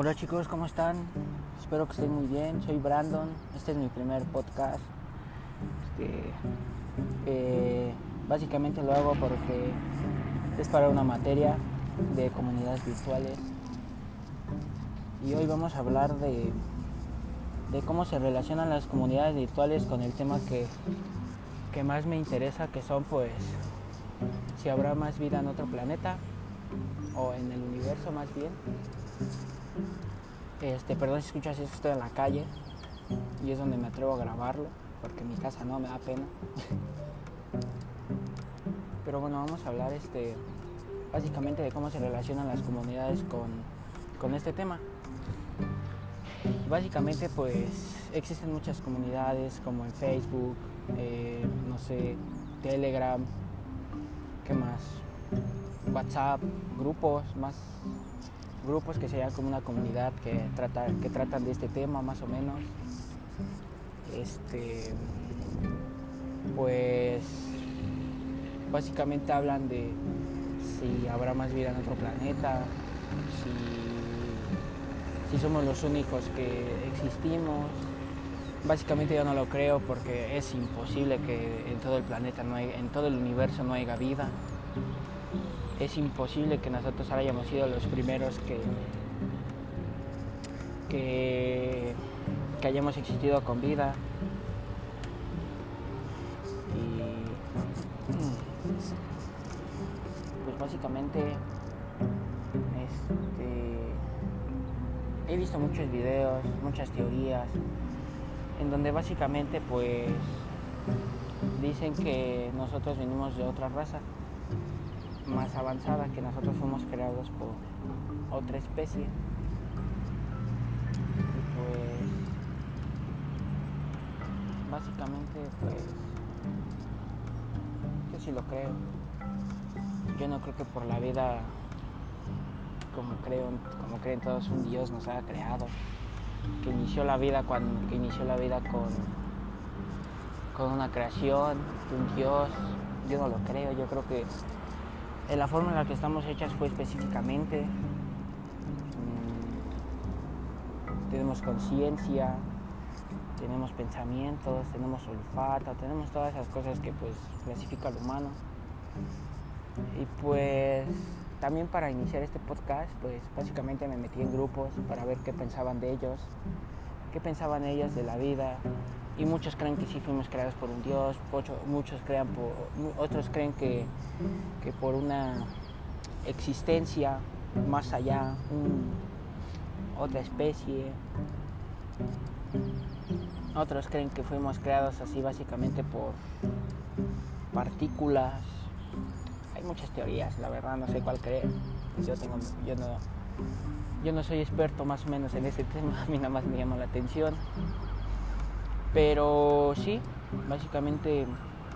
Hola chicos, ¿cómo están? Espero que estén muy bien. Soy Brandon. Este es mi primer podcast. Este, eh, básicamente lo hago porque es para una materia de comunidades virtuales. Y hoy vamos a hablar de, cómo se relacionan las comunidades virtuales con el tema que, que más me interesa, que son pues si habrá más vida en otro planeta o en el universo más bien. Este, perdón si escuchas estoy en la calle y es donde me atrevo a grabarlo, porque en mi casa no me da pena. Pero bueno, vamos a hablar este, básicamente de cómo se relacionan las comunidades con, con este tema. Básicamente pues existen muchas comunidades como en Facebook, eh, no sé, Telegram, ¿qué más? WhatsApp, grupos, más grupos que sean como una comunidad que, trata, que tratan de este tema más o menos. Este, pues básicamente hablan de si habrá más vida en otro planeta, si, si somos los únicos que existimos. Básicamente yo no lo creo porque es imposible que en todo el planeta, no hay, en todo el universo no haya vida es imposible que nosotros hayamos sido los primeros que, que, hayamos existido con vida. Y mm, pues básicamente este, he visto muchos videos, muchas teorías, en donde básicamente pues dicen que nosotros venimos de otra raza más avanzada que nosotros fuimos creados por otra especie. Y pues básicamente pues yo sí lo creo. Yo no creo que por la vida como creo, como creen todos un Dios nos haya creado. Que inició la vida cuando que inició la vida con, con una creación, un Dios. Yo no lo creo, yo creo que la forma en la que estamos hechas fue específicamente. Mm, tenemos conciencia, tenemos pensamientos, tenemos olfato, tenemos todas esas cosas que pues clasifica al humano. Y pues también para iniciar este podcast, pues básicamente me metí en grupos para ver qué pensaban de ellos, qué pensaban ellos de la vida, y muchos creen que sí fuimos creados por un Dios, muchos crean otros creen que, por una existencia más allá, otra especie. Otros creen que fuimos creados así básicamente por partículas. Hay muchas teorías, la verdad no sé cuál creer. Yo tengo, yo no, yo no soy experto más o menos en ese tema, a mí nada más me llama la atención. Pero sí, básicamente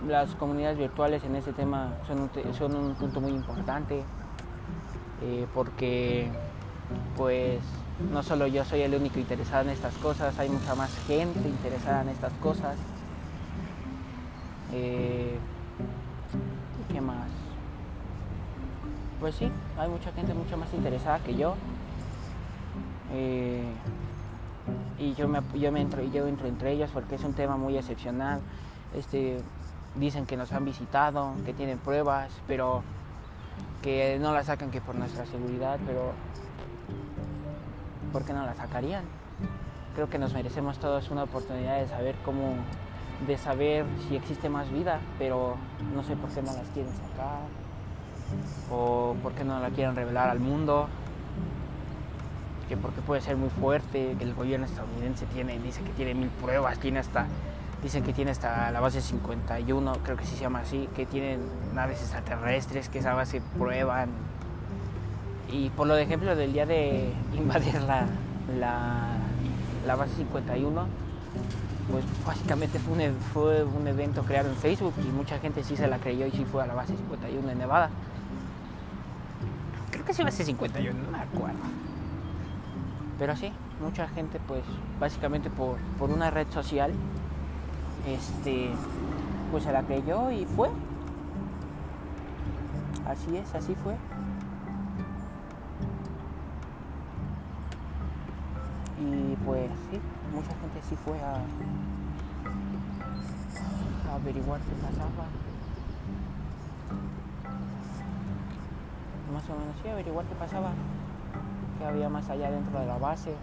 las comunidades virtuales en este tema son un, punto muy importante eh, porque pues no solo yo soy el único interesado en estas cosas, hay mucha más gente interesada en estas cosas. Eh, ¿Qué más? Pues sí, hay mucha gente mucho más interesada que yo. Eh, yo me, yo me entro, yo entro entre ellas porque es un tema muy excepcional. Este, dicen que nos han visitado, que tienen pruebas, pero que no la sacan que por nuestra seguridad, pero ¿por qué no la sacarían? Creo que nos merecemos todos una oportunidad de saber cómo, de saber si existe más vida, pero no sé por qué no las quieren sacar o por qué no la quieren revelar al mundo porque puede ser muy fuerte, que el gobierno estadounidense tiene, dice que tiene mil pruebas, tiene hasta, dicen que tiene hasta la base 51, creo que sí se llama así, que tienen naves extraterrestres que esa base prueban. Y por lo de ejemplo del día de invadir la, la, base 51, pues básicamente fue un, fue un evento creado en Facebook y mucha gente sí se la creyó y sí fue a la base 51 en Nevada. Creo que sí base 51, no me acuerdo. Pero sí, mucha gente pues básicamente por, una red social este pues se la creyó y fue. Así es, así fue. Y pues sí, mucha gente sí fue a, a averiguar qué pasaba. Más o menos sí, averiguar qué pasaba, qué había más allá dentro de la base.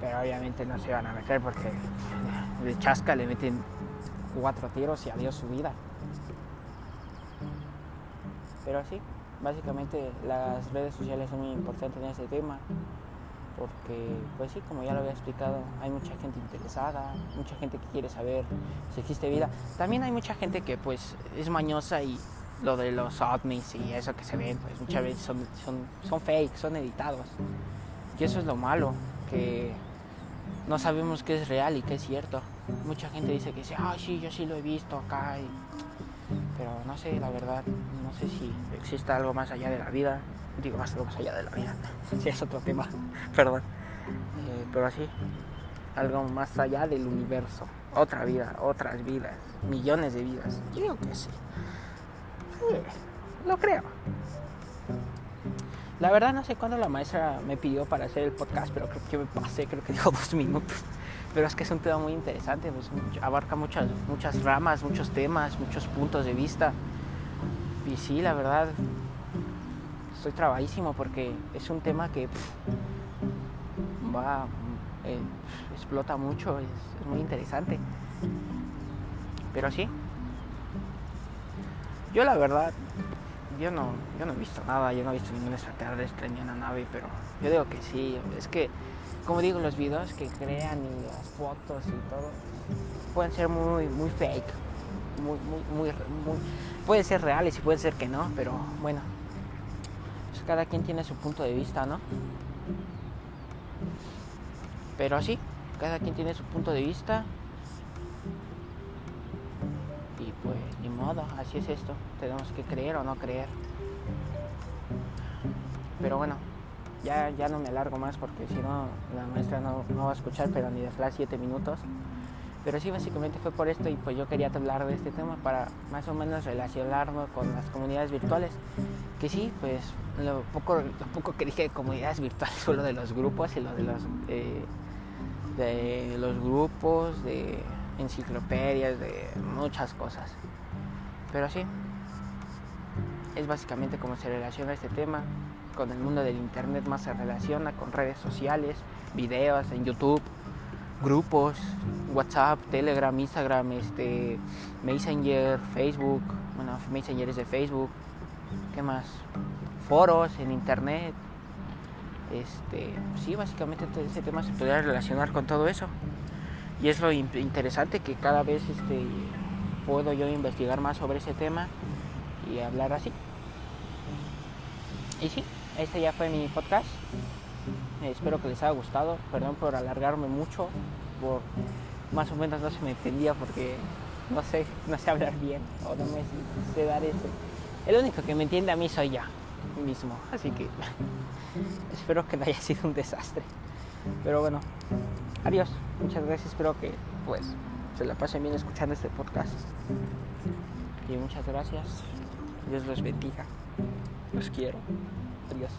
Pero obviamente no se van a meter porque de chasca le meten cuatro tiros y adiós su vida. Pero sí, básicamente las redes sociales son muy importantes en este tema porque pues sí, como ya lo había explicado, hay mucha gente interesada, mucha gente que quiere saber si existe vida. También hay mucha gente que pues es mañosa y lo de los ovnis y eso que se ven, pues muchas veces son, son, son fake, son editados. Y eso es lo malo, que no sabemos qué es real y qué es cierto. Mucha gente dice que sí, ah, sí, yo sí lo he visto acá. Pero no sé, la verdad, no sé si existe algo más allá de la vida digo más algo más allá de la vida, si es otro tema, perdón, eh, pero así, algo más allá del universo, otra vida, otras vidas, millones de vidas, yo digo que sí, lo creo. La verdad no sé cuándo la maestra me pidió para hacer el podcast, pero creo que me pasé, creo que dijo dos minutos. Pero es que es un tema muy interesante, pues abarca muchas, muchas ramas, muchos temas, muchos puntos de vista. Y sí, la verdad, estoy trabadísimo porque es un tema que va, eh, explota mucho, es, muy interesante. Pero sí, yo la verdad, yo no, yo no he visto nada, yo no he visto ningún extraterrestre ni una nave, pero yo digo que sí, es que, como digo, los videos que crean y las fotos y todo pueden ser muy, muy fake, muy, muy, muy, muy pueden ser reales y pueden ser que no, pero bueno, cada quien tiene su punto de vista, ¿no? Pero así, cada quien tiene su punto de vista. Modo, así es esto. Tenemos que creer o no creer. Pero bueno, ya, ya no me alargo más porque si no, la maestra no, no va a escuchar, pero ni de flash 7 minutos. Pero sí, básicamente fue por esto y pues yo quería hablar de este tema para más o menos relacionarnos con las comunidades virtuales. Que sí, pues lo poco, lo poco que dije de comunidades virtuales fue lo de los grupos y lo de los, eh, de los grupos, de enciclopedias, de muchas cosas. Pero sí, es básicamente cómo se relaciona este tema con el mundo del internet, más se relaciona con redes sociales, videos en YouTube grupos, WhatsApp, Telegram, Instagram, este, Messenger, Facebook, bueno, Messenger es de Facebook, ¿qué más? Foros en internet. Este, sí, básicamente ese tema se podría relacionar con todo eso. Y es lo interesante que cada vez este, puedo yo investigar más sobre ese tema y hablar así. Y sí, este ya fue mi podcast espero que les haya gustado. Perdón por alargarme mucho, por más o menos no se me entendía porque no sé, no sé hablar bien o no me sé dar ese. El único que me entiende a mí soy ya mismo, así que espero que no haya sido un desastre. Pero bueno, adiós, muchas gracias, espero que pues se la pasen bien escuchando este podcast. Y muchas gracias. Dios los bendiga. Los quiero. Adiós.